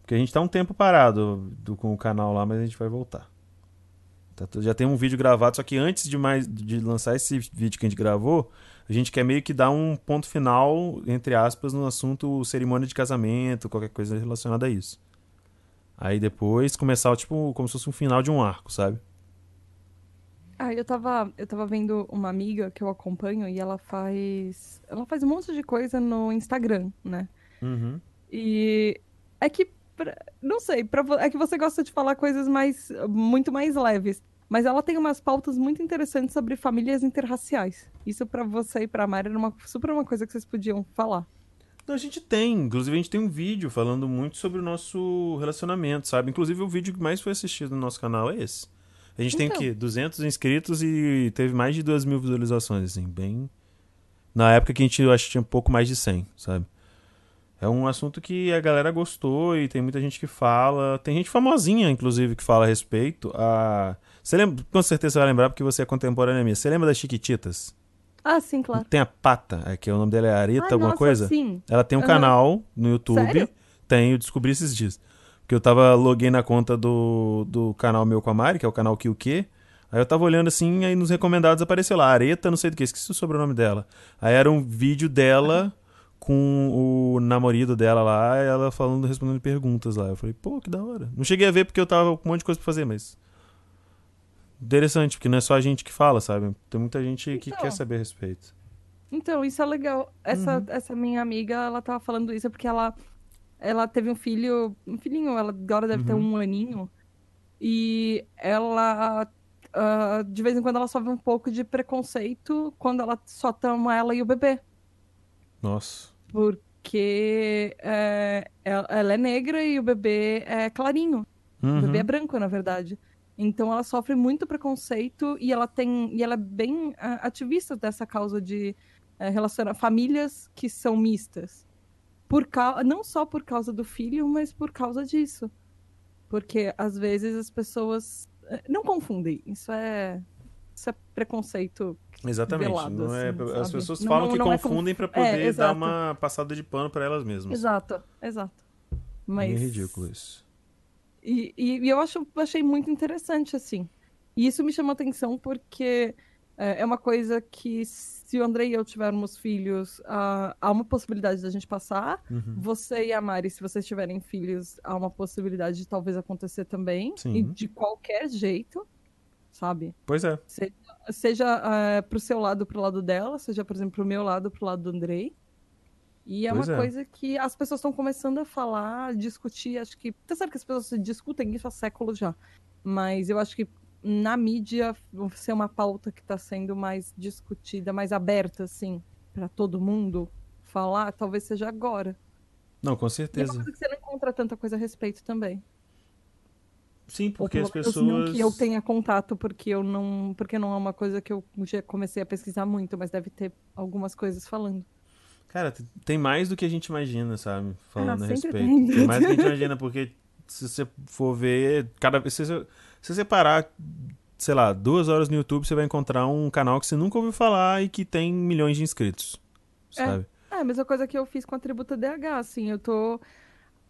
Porque a gente tá um tempo parado do- com o canal lá, mas a gente vai voltar. Tá já tem um vídeo gravado, só que antes de, mais, de lançar esse vídeo que a gente gravou, a gente quer meio que dar um ponto final, entre aspas, no assunto cerimônia de casamento, qualquer coisa relacionada a isso. Aí depois começar, tipo, como se fosse um final de um arco, sabe? Ah, eu tava, eu tava vendo uma amiga que eu acompanho e ela faz. Ela faz um monte de coisa no Instagram, né? Uhum. E é que. pra- Não sei, pra, é que você gosta de falar coisas mais. muito mais leves. Mas ela tem umas pautas muito interessantes sobre famílias interraciais. Isso pra você e pra Mari era uma, super uma coisa que vocês podiam falar. Não, a gente tem. Inclusive, a gente tem um vídeo falando muito sobre o nosso relacionamento, sabe? Inclusive, o vídeo que mais foi assistido no nosso canal é esse. A gente tem o Então. quê? 200 inscritos e teve mais de 2 mil visualizações, assim, bem... Na época que a gente, eu acho que tinha um pouco mais de 100, sabe? É um assunto que a galera gostou e tem muita gente que fala. Tem gente famosinha, inclusive, que fala a respeito. A... Você lembra... Com certeza você vai lembrar, porque você é contemporânea minha. Você lembra das Chiquititas? Ah, sim, claro. Tem a Pata, é que o nome dela é Areta, Ai, alguma nossa, coisa? Sim. Ela tem um Aham. canal no YouTube. Sério? Tem, eu descobri esses dias. Porque eu tava loguei na conta do, do canal meu com a Mari, que é o canal Que o Quê. Aí eu tava olhando assim, aí nos recomendados apareceu lá, Areta, não sei do que, esqueci o sobrenome dela. Aí era um vídeo dela com o namorado dela lá, ela falando, respondendo perguntas lá. Eu falei, pô, que da hora. Não cheguei a ver porque eu tava com um monte de coisa pra fazer, mas. Interessante, porque não é só a gente que fala, sabe? Tem muita gente que Então. quer saber a respeito. Então, isso é legal. Essa, Uhum. essa minha amiga, ela tava falando isso porque ela, ela teve um filho, um filhinho, ela agora deve ter Uhum. um aninho. E ela, ah, de vez em quando, ela sofre um pouco de preconceito quando ela só toma ela e o bebê. Nossa. Porque é, ela ela é negra e o bebê é clarinho. O Uhum. bebê é branco, na verdade. Então ela sofre muito preconceito e ela tem e ela é bem ah, ativista dessa causa de eh, relacionar famílias que são mistas. Por não só por causa do filho, mas por causa disso. Porque às vezes as pessoas eh, não confundem. Isso é isso é preconceito. Exatamente. velado, não é, assim, as sabe? pessoas falam não- que não é confundem conf- pra é, poder dar exato. uma passada de pano pra elas mesmas. Exato, exato. Mas É ridículo isso. E, e- e eu acho, achei muito interessante, assim. E isso me chamou atenção porque é, é uma coisa que, se o André e eu tivermos filhos, ah, há uma possibilidade da gente passar. Uhum. Você e a Mari, se vocês tiverem filhos, há uma possibilidade de talvez acontecer também. Sim. E de qualquer jeito, sabe? Pois é. Seja, seja ah, pro seu lado, pro lado dela, seja, por exemplo, pro meu lado, pro lado do Andrei. E é Pois uma é. coisa que as pessoas estão começando a falar, discutir. Acho que. Tá certo que as pessoas discutem isso há séculos já. Mas eu acho que na mídia ser uma pauta que está sendo mais discutida, mais aberta, assim, para todo mundo falar, talvez seja agora. Não, com E é uma certeza. coisa que você não encontra tanta coisa a respeito também. Sim, porque as pessoas. não que eu tenha contato, porque eu não. Porque não é uma coisa que eu já comecei a pesquisar muito, mas deve ter algumas coisas falando. Cara, tem mais do que a gente imagina, sabe? Falando Ah, a respeito. tem. Tem mais do que a gente imagina, porque se você for ver, cada vez. Se se você parar, sei lá, duas horas no YouTube, você vai encontrar um canal que você nunca ouviu falar e que tem milhões de inscritos. É. Sabe? É a mesma coisa que eu fiz com a Tributa DH, assim, eu tô...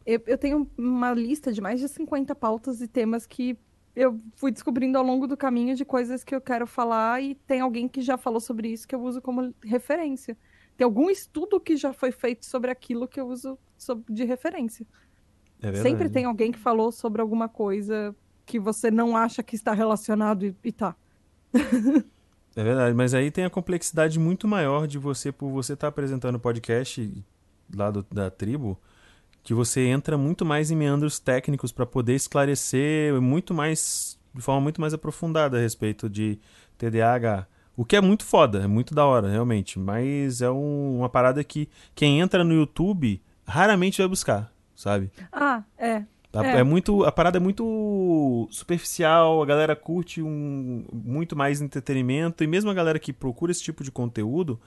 Eu, eu tenho uma lista de mais de 50 pautas e temas que eu fui descobrindo ao longo do caminho de coisas que eu quero falar e tem alguém que já falou sobre isso que eu uso como referência. Tem algum estudo que já foi feito sobre aquilo que eu uso de referência. É verdade. Sempre tem alguém que falou sobre alguma coisa que você não acha que está relacionado e, e tá. É verdade, mas aí tem a complexidade muito maior de você, por você estar apresentando o podcast lá do- da tribo, que você entra muito mais em meandros técnicos para poder esclarecer muito mais, de forma muito mais aprofundada a respeito de TDAH. O que é muito foda, é muito da hora, realmente. Mas é um- uma parada que quem entra no YouTube raramente vai buscar, sabe? Ah, é. A, É. é muito, a parada é muito superficial, a galera curte um, muito mais entretenimento, e mesmo a galera que procura esse tipo de conteúdo,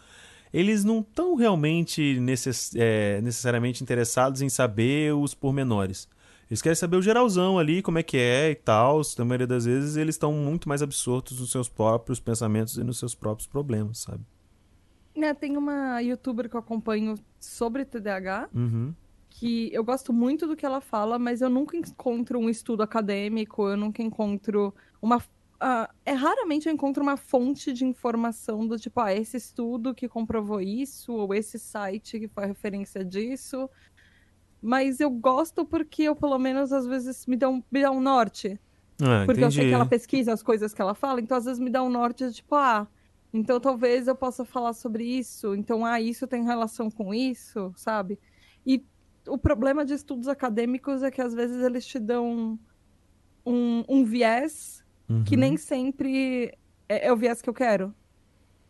eles não estão realmente necess- é, necessariamente interessados em saber os pormenores. Eles querem saber o geralzão ali, como é que é e tal. Na maioria das vezes, eles estão muito mais absortos nos seus próprios pensamentos e nos seus próprios problemas, sabe? Né, tem uma youtuber que eu acompanho sobre TDAH, Uhum. Que eu gosto muito do que ela fala, mas eu nunca encontro um estudo acadêmico, eu nunca encontro uma. ah, é raramente eu encontro uma fonte de informação do tipo, ah, esse estudo que comprovou isso, ou esse site que foi referência disso. Mas eu gosto porque eu, pelo menos, às vezes me dá um, me dá um norte. Ah, Porque eu sei entendi. que ela pesquisa as coisas que ela fala, então às vezes me dá um norte de tipo, ah, então talvez eu possa falar sobre isso, então, ah, isso tem relação com isso, sabe? E o problema de estudos acadêmicos é que às vezes eles te dão um, um viés que Uhum. nem sempre é, é o viés que eu quero.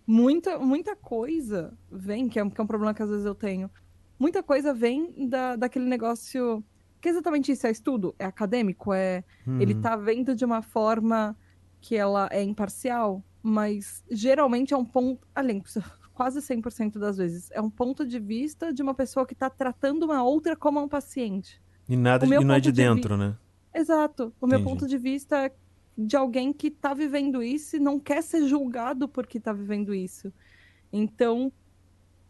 Muita, muita coisa vem, que é, um- que é um problema que às vezes eu tenho, muita coisa vem da, daquele negócio. Que é exatamente isso, é estudo, é acadêmico, é ele Uhum. tá vendo de uma forma que ela é imparcial, mas geralmente é um ponto, além, quase 100% das vezes, é um ponto de vista de uma pessoa que tá tratando uma outra como um paciente. E nada meu e não é de de dentro, né? Exato. O meu Entendi. ponto de vista é de alguém que tá vivendo isso e não quer ser julgado porque tá vivendo isso. Então,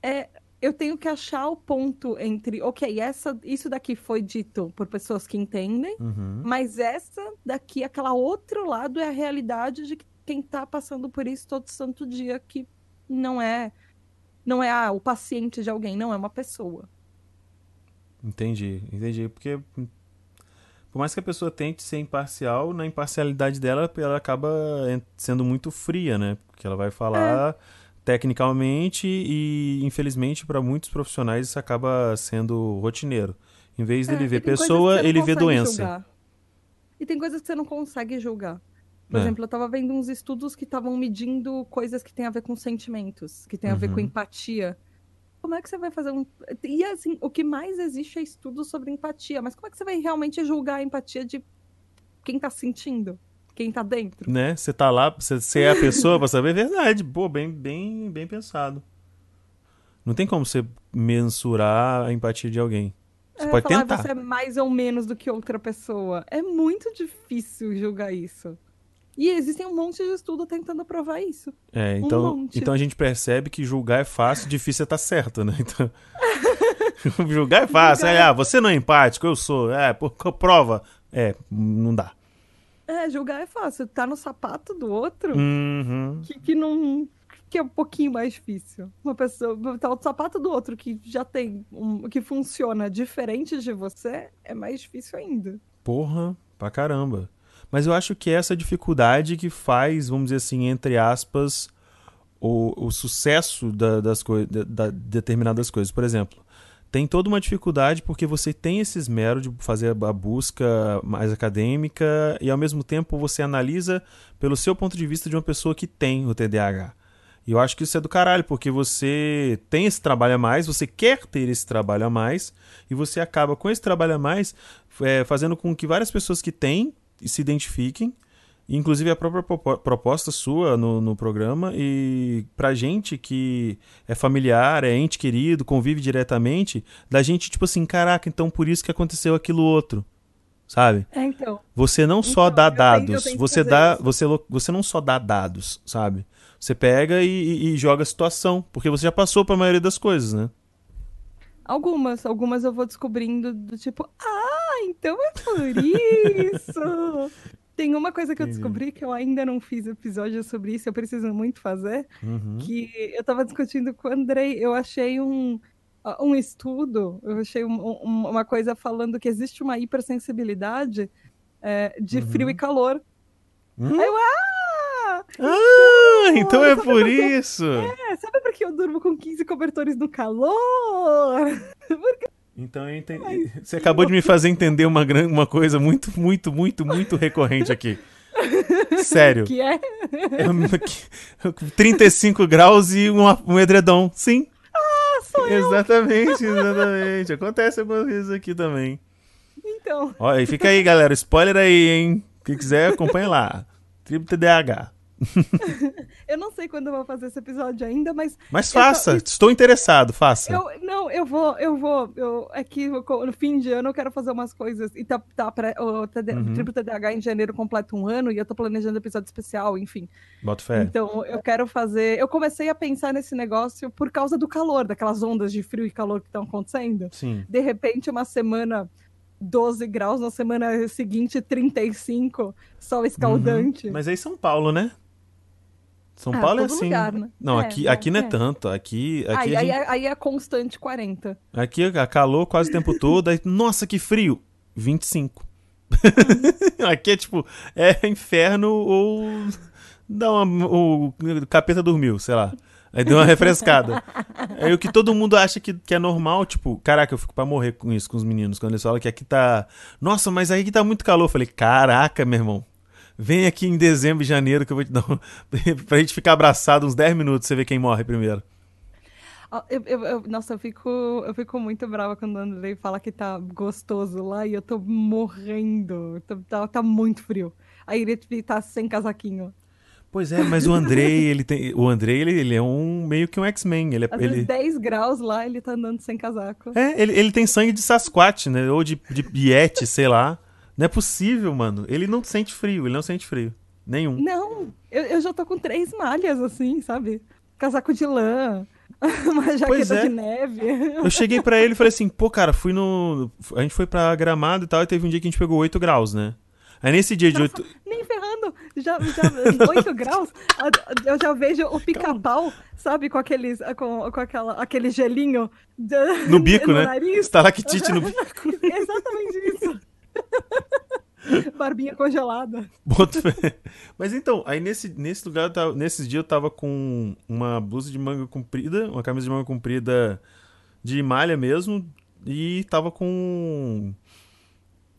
é, eu tenho que achar o ponto entre, ok, essa, isso daqui foi dito por pessoas que entendem, Uhum. mas essa daqui, aquela outro lado é a realidade de quem tá passando por isso todo santo dia, que não é não é ah, o paciente de alguém, não é uma pessoa. Entendi, entendi. Porque por mais que a pessoa tente ser imparcial, na imparcialidade dela, ela acaba en- sendo muito fria, né? Porque ela vai falar tecnicamente e, infelizmente, para muitos profissionais isso acaba sendo rotineiro. Em vez dele É, ver pessoa, ele vê doença. julgar. E tem coisas que você não consegue julgar. Por É. exemplo, eu tava vendo uns estudos que estavam medindo coisas que têm a ver com sentimentos, que têm a ver com Uhum. empatia. Como é que você vai fazer um. E assim, o que mais existe é estudo sobre empatia, mas como é que você vai realmente julgar a empatia de quem tá sentindo? Quem tá dentro? Né? Você tá lá, você, é a pessoa pra saber a verdade. Pô, bem, bem, bem pensado. Não tem como você mensurar a empatia de alguém. Você É, pode falar, tentar. Você é mais ou menos do que outra pessoa. É muito difícil julgar isso. E existem um monte de estudo tentando provar isso. É, Um então, monte. então a gente percebe que julgar é fácil, difícil é estar certo, né? Então, julgar é fácil. Julgar É, é- ah, você não é empático, eu sou. É, por prova. É, não dá. É, julgar é fácil. Tá no sapato do outro, Uhum. que, que não. que é um pouquinho mais difícil. Uma pessoa. Tá no sapato do outro que já tem. Um, que funciona diferente de você, é mais difícil ainda. Porra, pra caramba. Mas eu acho que é essa dificuldade que faz, vamos dizer assim, entre aspas, o, o sucesso da- das da- determinadas coisas. Por exemplo, tem toda uma dificuldade porque você tem esse esmero de fazer a busca mais acadêmica e ao mesmo tempo você analisa pelo seu ponto de vista de uma pessoa que tem o TDAH. E eu acho que isso é do caralho, porque você tem esse trabalho a mais, você quer ter esse trabalho a mais, e você acaba com esse trabalho a mais é, fazendo com que várias pessoas que têm se identifiquem Inclusive a própria propo- proposta sua no, no programa e pra gente que é familiar, é ente querido, convive diretamente, da gente, tipo assim, caraca, então por isso que aconteceu aquilo outro. Sabe? É, então. Você não só Então, dá tenho- eu dados, tenho você dá, isso. você, você não só dá dados, sabe? Você pega e, e- e joga a situação, porque você já passou pra maioria das coisas, né? Algumas, algumas eu vou descobrindo do tipo, ah, então é por isso. Tem uma coisa que eu descobri que eu ainda não fiz episódio sobre isso, eu preciso muito fazer, Uhum. que eu tava discutindo com o Andrei, eu achei um, um estudo, eu achei um- um- uma coisa falando que existe uma hipersensibilidade é, de Uhum. frio e calor. Hum? Aí eu, ah! Ah, então é sabe por isso. É, sabe por que eu durmo com 15 cobertores no calor? Então eu entendi. Você acabou de me fazer entender uma, gran- uma coisa muito, muito, muito, muito recorrente aqui. Sério. Que é? É, 35 graus e um, um edredom. Sim. Ah, sou eu. Exatamente, exatamente. Acontece algumas vezes aqui também. Então, Olha, e fica aí, galera. Spoiler aí, hein? Quem quiser, acompanha lá. Tribo TDAH. eu não sei quando eu vou fazer esse episódio ainda, mas Mas faça. tô- Estou interessado, faça. eu não, eu vou, eu vou, eu é que no fim de ano eu quero fazer umas coisas e tá, tá pra, o TD, Uhum. Tribo TDAH em janeiro completa um ano e eu tô planejando episódio especial, enfim. Bota fé. Então, eu quero fazer, eu comecei a pensar nesse negócio por causa do calor, daquelas ondas de frio e calor que estão acontecendo. Sim. De repente, uma semana 12 graus, na semana seguinte 35, sol escaldante. Uhum. Mas aí São Paulo, né? São Ah, Paulo é assim. lugar, né? Não, É, aqui, não, aqui não é, é. tanto. Aqui, aqui, aí, aí, gente- é- aí é constante 40. aqui é calor quase o tempo todo. Aí, nossa, que frio. 25. aqui é tipo, é inferno ou dá uma, o capeta dormiu, sei lá. Aí deu uma refrescada. Aí o que todo mundo acha que, que é normal, tipo, caraca, eu fico pra morrer com isso, com os meninos, quando eles falam que aqui tá. Nossa, mas aí que tá muito calor. Eu falei, caraca, meu irmão. Vem aqui em dezembro e janeiro que eu vou te dar um... pra gente ficar abraçado uns 10 minutos, você vê quem morre primeiro. Eu- eu- eu- nossa, eu fico, eu fico muito brava quando o Andrei fala que tá gostoso lá e eu tô morrendo. Tá, tá, muito frio. Aí ele tá sem casaquinho. Pois é, mas o Andrei, ele tem. O Andrei, ele, ele é um meio que um X-Men. Ele, é- ele, vezes 10 graus lá, ele tá andando sem casaco. É, ele, ele tem sangue de Sasquatch, né? Ou de, de Yeti, sei lá. Não é possível, mano. Ele não sente frio, ele não sente frio. Nenhum. Não, eu, eu já tô com três malhas, assim, sabe? Casaco de lã, uma jaqueta é. de neve. Eu cheguei pra ele e falei assim, pô, cara, fui no. A gente foi pra gramado e tal, e teve um dia que a gente pegou 8 graus, né? Aí nesse dia de 8. Nem ferrando, já, já 8 graus, eu já vejo o pica-pau, sabe, com aqueles, com, com aquela, aquele gelinho No bico, né? nariz. Estalactite no bico. Exatamente isso. Barbinha congelada. Mas então, aí nesse, nesse lugar, nesses dias eu tava com uma blusa de manga comprida, uma camisa de manga comprida de malha mesmo, e tava com.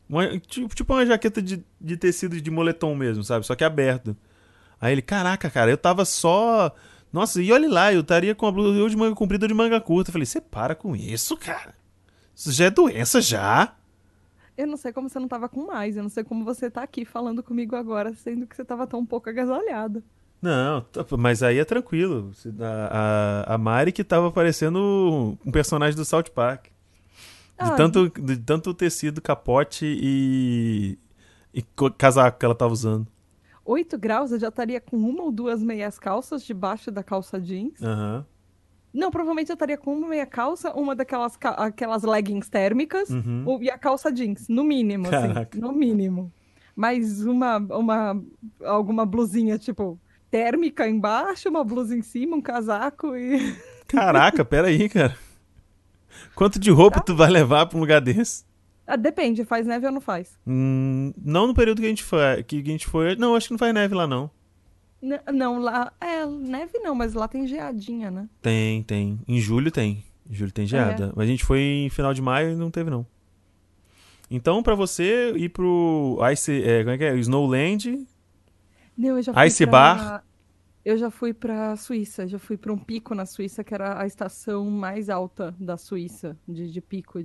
Uma, tipo, tipo uma jaqueta de, de tecido de moletom mesmo, sabe? Só que aberto. Aí ele, caraca, cara, eu tava só. Nossa, e olha lá, eu estaria com a blusa de manga comprida ou de manga curta. Eu falei, você para com isso, cara. Isso já é doença já. Eu não sei como você não tava com mais, eu não sei como você tá aqui falando comigo agora, sendo que você tava tão pouco agasalhado. Não, mas aí é tranquilo. A, a, a Mari que tava parecendo um personagem do South Park. De, Ah, tanto, de tanto tecido, capote e, e co- casaco que ela tava usando. 8 graus, eu já estaria com uma ou duas meias calças debaixo da calça jeans. Aham. Não, provavelmente eu estaria com uma meia calça, uma daquelas ca- aquelas leggings térmicas Uhum. e a calça jeans, no mínimo, assim, no mínimo. Mais uma, uma, alguma blusinha, tipo, térmica embaixo, uma blusa em cima, um casaco e... Caraca, peraí, cara. Quanto de roupa tu vai levar pra um lugar desse? Ah, depende, faz neve ou não faz? Hum, não no período que a gente foi. Que a gente foi. Não, acho que não faz neve lá, não. N- não, lá... É, neve não, mas lá tem geadinha, né? Tem, tem. Em julho tem. Em julho tem geada. Mas a gente foi em final de maio e não teve, não. Então, pra você ir pro Ice, é, como é que é? Snowland, Não, eu já fui Ice pra... Bar? Eu já fui pra Suíça, já fui pra um pico na Suíça, que era a estação mais alta da Suíça, de, de pico.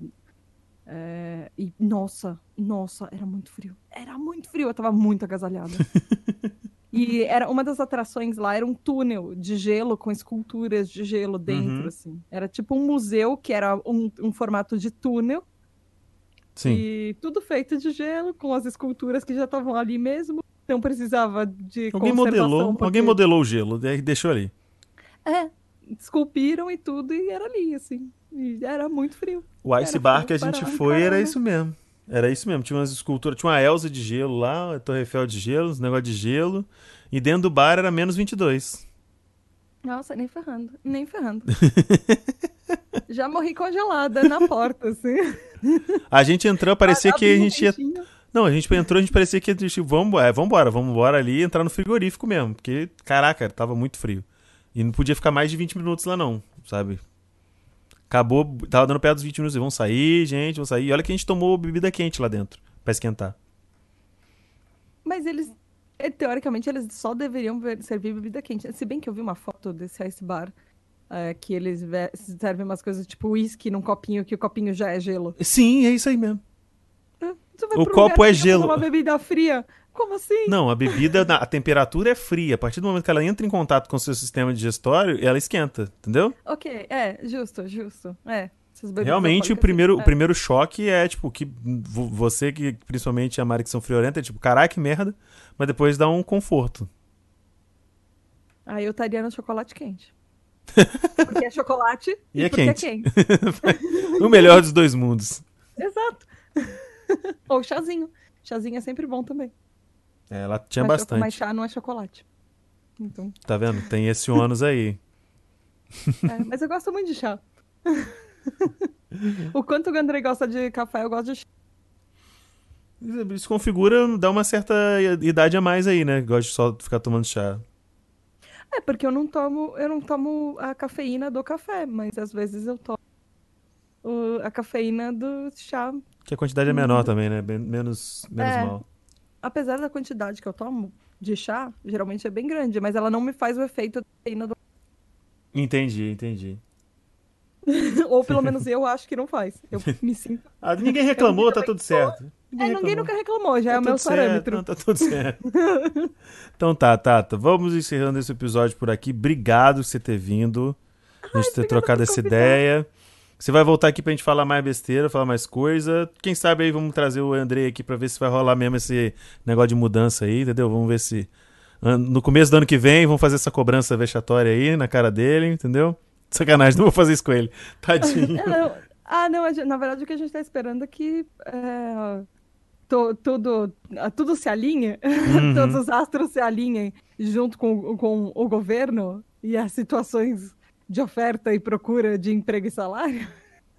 É, e nossa, nossa, era muito frio. Era muito frio, eu tava muito agasalhada. e era uma das atrações lá era um túnel de gelo com esculturas de gelo dentro, Uhum. assim. Era tipo um museu que era um, um formato de túnel Sim. e tudo feito de gelo com as esculturas que já estavam ali mesmo. Não precisava de Alguém conservação, modelou, porque- alguém modelou o gelo, daí deixou ali. É, esculpiram e tudo e era ali, assim. E era muito frio. O Ice Era Bar que a gente foi era isso mesmo. Era isso mesmo. Tinha umas esculturas, tinha uma Elsa de gelo lá, a Torre Eiffel de gelo, uns negócio de gelo. E dentro do bar era menos 22. Nossa, nem ferrando, nem ferrando. Já morri congelada na porta, assim. A gente entrou, parecia que a gente ia. Não, a gente entrou, a gente parecia que tipo, vamos, é, vambora, vamos embora ali e entrar no frigorífico mesmo. Porque, caraca, tava muito frio. E não podia ficar mais de 20 minutos lá, não, sabe? Acabou, tava dando perto dos 20 minutos. e Vamos sair, gente, vamos sair. E olha que a gente tomou bebida quente lá dentro, pra esquentar. Mas eles, eh, teoricamente, eles só deveriam ver- servir bebida quente. Se bem que eu vi uma foto desse ice bar, eh, que eles ve- servem umas coisas tipo uísque num copinho, que o copinho já é gelo. Sim, é isso aí mesmo. Vai O copo é gelo. Uma bebida fria? Como assim? Não, a bebida, a temperatura é fria. A partir do momento que ela entra em contato com o seu sistema digestório, ela esquenta, entendeu? Ok, é, justo, justo. É. Realmente, o primeiro, sim. o primeiro choque é, tipo, que vo- você que, principalmente a Mari que são friorenta, é tipo, caraca, que merda. Mas depois dá um conforto. É. Aí eu estaria no chocolate quente. Porque é chocolate E e, é porque quente. é quente. o melhor dos dois mundos. Exato. Ou chazinho. Chazinho é sempre bom também. É, ela tinha mas, bastante. Mas chá não é chocolate. Então, Tá vendo? Tem esse ônus aí. é, mas eu gosto muito de chá. o quanto o Andrei gosta de café, eu gosto de chá. Isso configura, dá uma certa idade a mais aí, né? Gosta de só ficar tomando chá. É, porque eu não tomo, eu não tomo a cafeína do café, mas às vezes eu tomo o- a cafeína do chá. Que a quantidade é menor também, né? Menos, menos É. mal. Apesar da quantidade que eu tomo de chá, geralmente é bem grande, mas ela não me faz o efeito da cafeína do Entendi, entendi. Ou pelo menos eu acho que não faz. Eu me sinto. Ah, ninguém reclamou, tá tudo certo. É, ninguém nunca reclamou, já Tá é o meu parâmetro. não, tá tudo certo. então tá, Tata. Vamos encerrando esse episódio por aqui. Obrigado por você ter vindo. Gente ter trocado por essa convidar. ideia. Você vai voltar aqui pra gente falar mais besteira, falar mais coisa. Quem sabe aí vamos trazer o Andrei aqui pra ver se vai rolar mesmo esse negócio de mudança aí, entendeu? Vamos ver se. No começo do ano que vem, vamos fazer essa cobrança vexatória aí na cara dele, entendeu? Sacanagem, não vou fazer isso com ele. Tadinho. É, não. Ah, não, gente- na verdade o que a gente tá esperando é que é, to- tudo, ah, tudo se alinhe, Uhum. todos os astros se alinhem junto com, com o governo e as situações de oferta e procura de emprego e salário.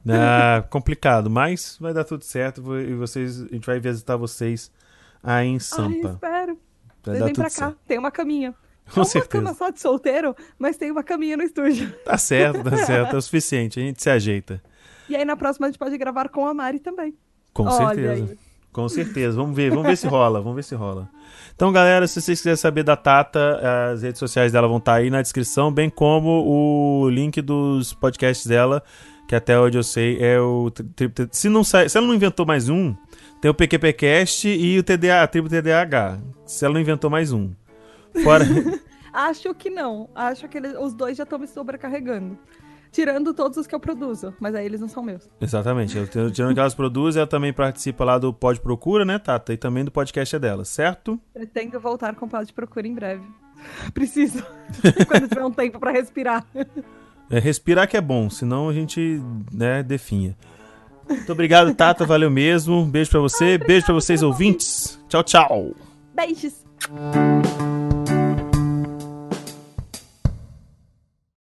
Ah, complicado, mas vai dar tudo certo e vocês, a gente vai visitar vocês aí em Ai, Sampa. espero. Vai Vocês vêm pra cá, certo. tem uma caminha. Com certeza. uma cama só de solteiro, mas tem uma caminha no estúdio. Tá certo, tá certo, é o suficiente, a gente se ajeita. E aí na próxima a gente pode gravar com a Mari também. Com Olha certeza. aí. Com certeza. Vamos ver, vamos ver se rola, vamos ver se rola. Então, galera, se vocês quiserem saber da Tata, as redes sociais dela vão estar aí na descrição, bem como o link dos podcasts dela, que até onde eu sei é o se não sai, se ela não inventou mais um, tem o PQPcast e o TDA, a tribo TDAH. Se ela não inventou mais um. Fora Acho que não. Acho que eles- os dois já estão me sobrecarregando. Tirando todos os que eu produzo, mas aí eles não são meus. Exatamente. Eu tenho- Tirando que elas produzem, ela também participa lá do Pod Procura, né, Tata? E também do podcast é dela, certo? Pretendo voltar com o de Procura em breve. Preciso. Quando tiver um tempo pra respirar. É, respirar que é bom, senão a gente, né, definha. Muito obrigado, Tata. Valeu mesmo. Beijo pra você. Beijo pra vocês, ouvintes. Tchau, tchau. Beijos.